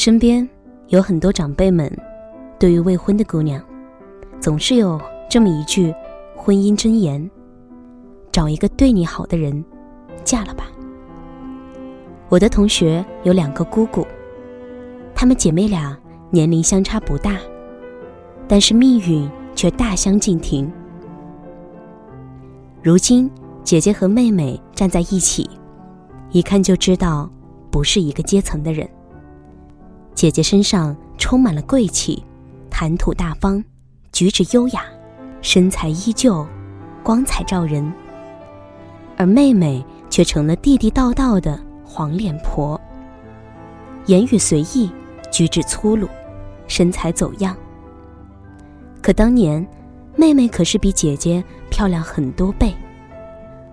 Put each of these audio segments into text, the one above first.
身边有很多长辈们，对于未婚的姑娘，总是有这么一句婚姻箴言：找一个对你好的人，嫁了吧。我的同学有两个姑姑，她们姐妹俩年龄相差不大，但是命运却大相径庭。如今姐姐和妹妹站在一起，一看就知道不是一个阶层的人。姐姐身上充满了贵气，谈吐大方，举止优雅，身材依旧，光彩照人。而妹妹却成了地地道道的黄脸婆，言语随意，举止粗鲁，身材走样。可当年，妹妹可是比姐姐漂亮很多倍。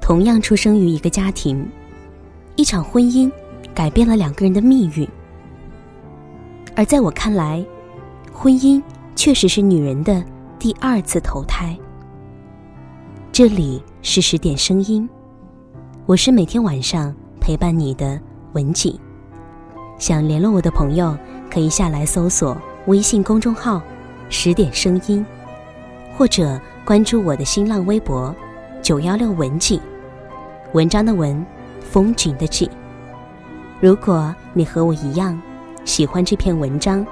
同样出生于一个家庭，一场婚姻改变了两个人的命运。而在我看来，婚姻确实是女人的第二次投胎。这里是十点声音，我是每天晚上陪伴你的文景。想联络我的朋友，可以下来搜索微信公众号“十点声音”，或者关注我的新浪微博“九幺六文景”，文章的文，风景的景。如果你和我一样。喜欢这篇文章，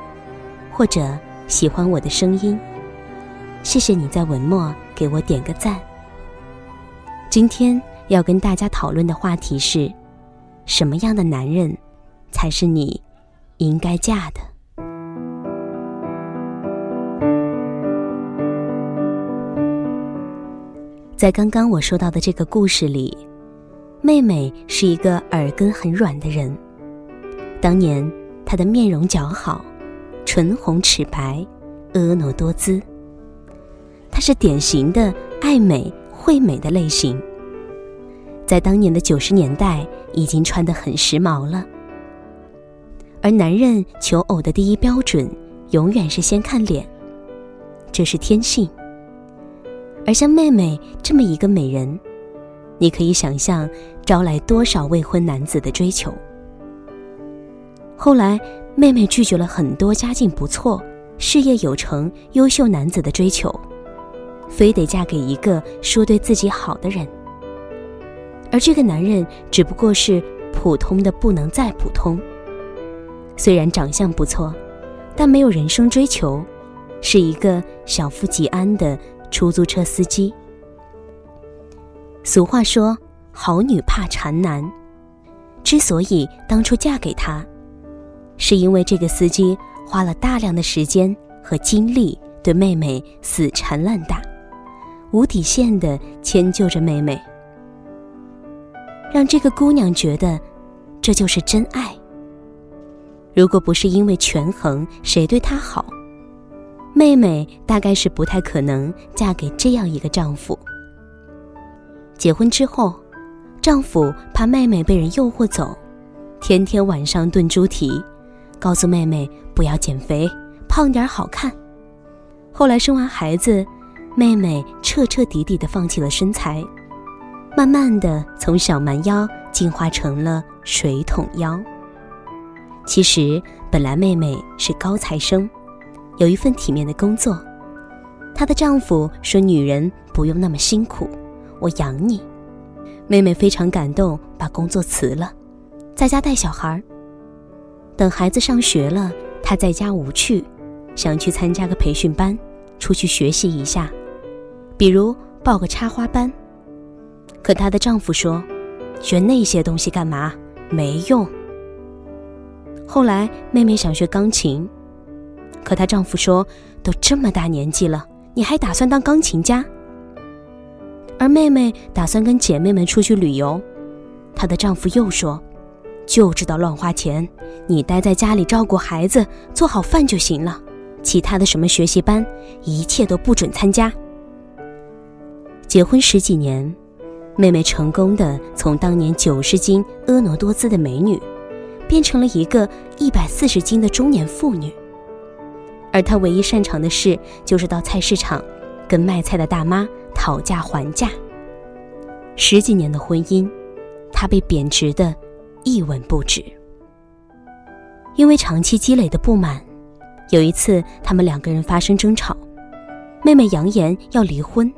或者喜欢我的声音，谢谢你在文末给我点个赞。今天要跟大家讨论的话题是：什么样的男人才是你应该嫁的？在刚刚我说到的这个故事里，妹妹是一个耳根很软的人，当年。她的面容姣好，唇红齿白，婀娜多姿。她是典型的爱美惠美的类型，在当年的九十年代已经穿得很时髦了。而男人求偶的第一标准，永远是先看脸，这是天性。而像妹妹这么一个美人，你可以想象招来多少未婚男子的追求。后来，妹妹拒绝了很多家境不错、事业有成、优秀男子的追求，非得嫁给一个说对自己好的人。而这个男人只不过是普通的不能再普通，虽然长相不错，但没有人生追求，是一个小富即安的出租车司机。俗话说：“好女怕缠男。”之所以当初嫁给他。是因为这个司机花了大量的时间和精力对妹妹死缠烂打，无底线的迁就着妹妹，让这个姑娘觉得这就是真爱。如果不是因为权衡谁对她好，妹妹大概是不太可能嫁给这样一个丈夫。结婚之后，丈夫怕妹妹被人诱惑走，天天晚上炖猪蹄。告诉妹妹不要减肥，胖点好看。后来生完孩子，妹妹彻彻底底的放弃了身材，慢慢的从小蛮腰进化成了水桶腰。其实本来妹妹是高材生，有一份体面的工作。她的丈夫说：“女人不用那么辛苦，我养你。”妹妹非常感动，把工作辞了，在家带小孩。等孩子上学了，她在家无趣，想去参加个培训班，出去学习一下，比如报个插花班。可她的丈夫说：“学那些东西干嘛？没用。”后来妹妹想学钢琴，可她丈夫说：“都这么大年纪了，你还打算当钢琴家？”而妹妹打算跟姐妹们出去旅游，她的丈夫又说。就知道乱花钱，你待在家里照顾孩子，做好饭就行了。其他的什么学习班，一切都不准参加。结婚十几年，妹妹成功的从当年九十斤婀娜多姿的美女，变成了一个一百四十斤的中年妇女。而她唯一擅长的事，就是到菜市场，跟卖菜的大妈讨价还价。十几年的婚姻，她被贬值的。一文不值。因为长期积累的不满，有一次他们两个人发生争吵，妹妹扬言要离婚，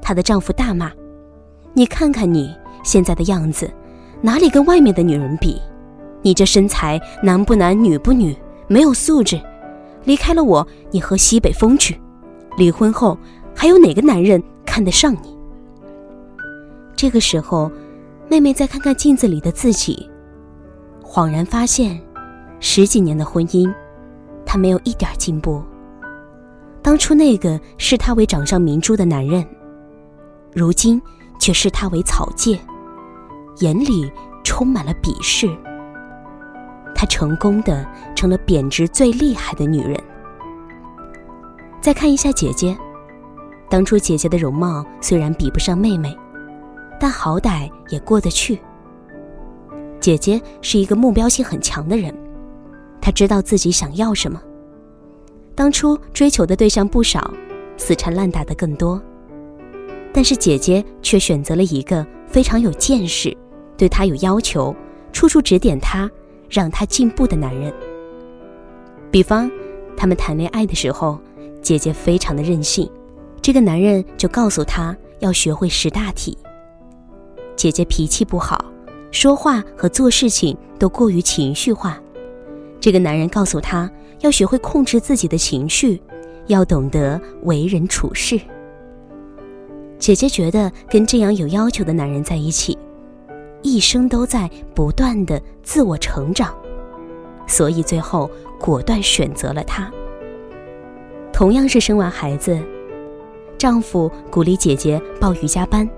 她的丈夫大骂：“你看看你现在的样子，哪里跟外面的女人比？你这身材男不男女不女，没有素质。离开了我，你喝西北风去。离婚后，还有哪个男人看得上你？”这个时候，妹妹再看看镜子里的自己，恍然发现。十几年的婚姻，她没有一点进步。当初那个视她为掌上明珠的男人，如今却视她为草芥，眼里充满了鄙视。她成功的成了贬值最厉害的女人。再看一下姐姐，当初姐姐的容貌虽然比不上妹妹，但好歹也过得去。姐姐是一个目标性很强的人。她知道自己想要什么。当初追求的对象不少，死缠烂打的更多，但是姐姐却选择了一个非常有见识、对她有要求、处处指点她、让她进步的男人。比方，他们谈恋爱的时候，姐姐非常的任性，这个男人就告诉她要学会识大体。姐姐脾气不好，说话和做事情都过于情绪化。这个男人告诉她要学会控制自己的情绪，要懂得为人处事。姐姐觉得跟这样有要求的男人在一起，一生都在不断的自我成长，所以最后果断选择了他。同样是生完孩子，丈夫鼓励姐姐报瑜伽班，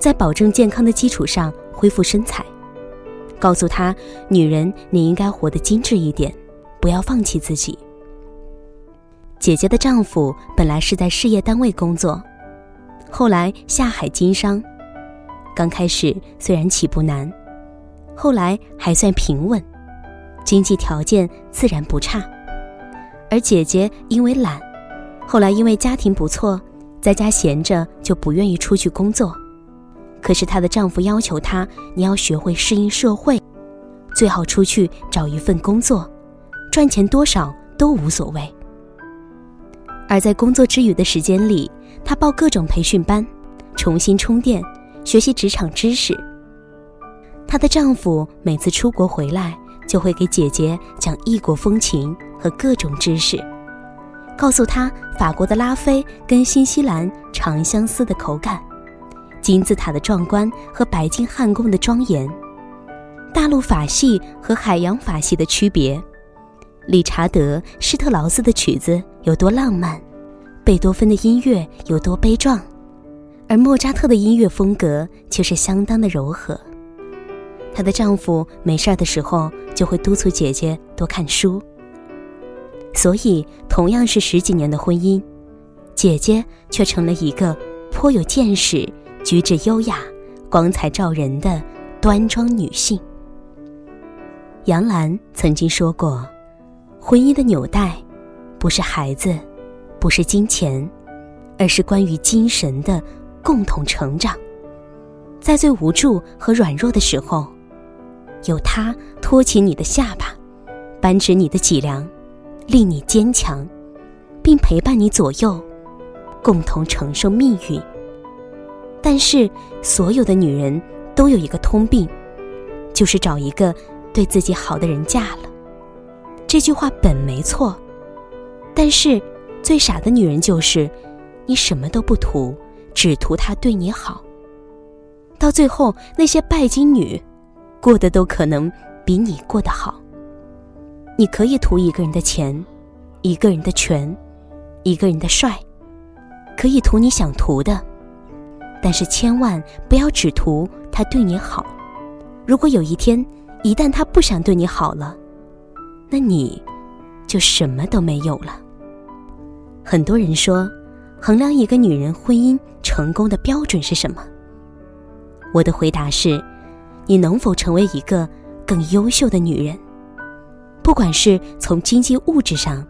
在保证健康的基础上恢复身材。告诉她，女人你应该活得精致一点，不要放弃自己。姐姐的丈夫本来是在事业单位工作，后来下海经商，刚开始虽然起步难，后来还算平稳，经济条件自然不差。而姐姐因为懒，后来因为家庭不错，在家闲着就不愿意出去工作。可是她的丈夫要求她，你要学会适应社会，最好出去找一份工作，赚钱多少都无所谓。而在工作之余的时间里，她报各种培训班，重新充电，学习职场知识。她的丈夫每次出国回来，就会给姐姐讲异国风情和各种知识，告诉她法国的拉菲跟新西兰长相思的口感。金字塔的壮观和白金汉宫的庄严，大陆法系和海洋法系的区别，理查德施特劳斯的曲子有多浪漫，贝多芬的音乐有多悲壮，而莫扎特的音乐风格却是相当的柔和。她的丈夫没事儿的时候就会督促姐姐多看书，所以同样是十几年的婚姻，姐姐却成了一个颇有见识。举止优雅、光彩照人的端庄女性。杨澜曾经说过：“婚姻的纽带，不是孩子，不是金钱，而是关于精神的共同成长。在最无助和软弱的时候，有他托起你的下巴，扳直你的脊梁，令你坚强，并陪伴你左右，共同承受命运。”但是，所有的女人都有一个通病，就是找一个对自己好的人嫁了。这句话本没错，但是最傻的女人就是，你什么都不图，只图他对你好。到最后，那些拜金女，过得都可能比你过得好。你可以图一个人的钱，一个人的权，一个人的帅，可以图你想图的。但是千万不要只图他对你好，如果有一天一旦他不想对你好了，那你就什么都没有了。很多人说，衡量一个女人婚姻成功的标准是什么？我的回答是：你能否成为一个更优秀的女人？不管是从经济物质上，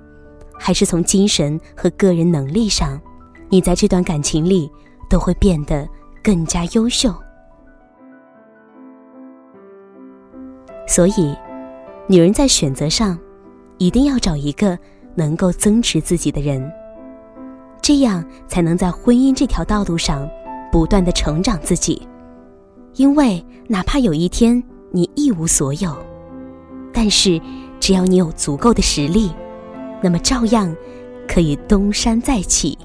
还是从精神和个人能力上，你在这段感情里。都会变得更加优秀。所以，女人在选择上，一定要找一个能够增值自己的人，这样才能在婚姻这条道路上不断的成长自己。因为哪怕有一天你一无所有，但是只要你有足够的实力，那么照样可以东山再起。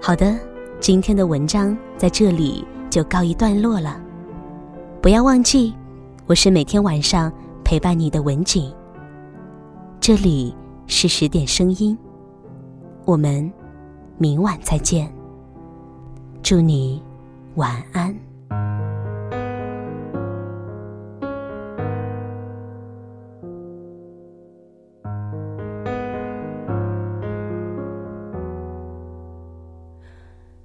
好的，今天的文章在这里就告一段落了。不要忘记，我是每天晚上陪伴你的文景。这里是十点声音，我们明晚再见。祝你晚安。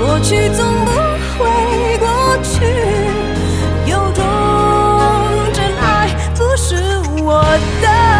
过去总不会过去，有种真爱不是我的。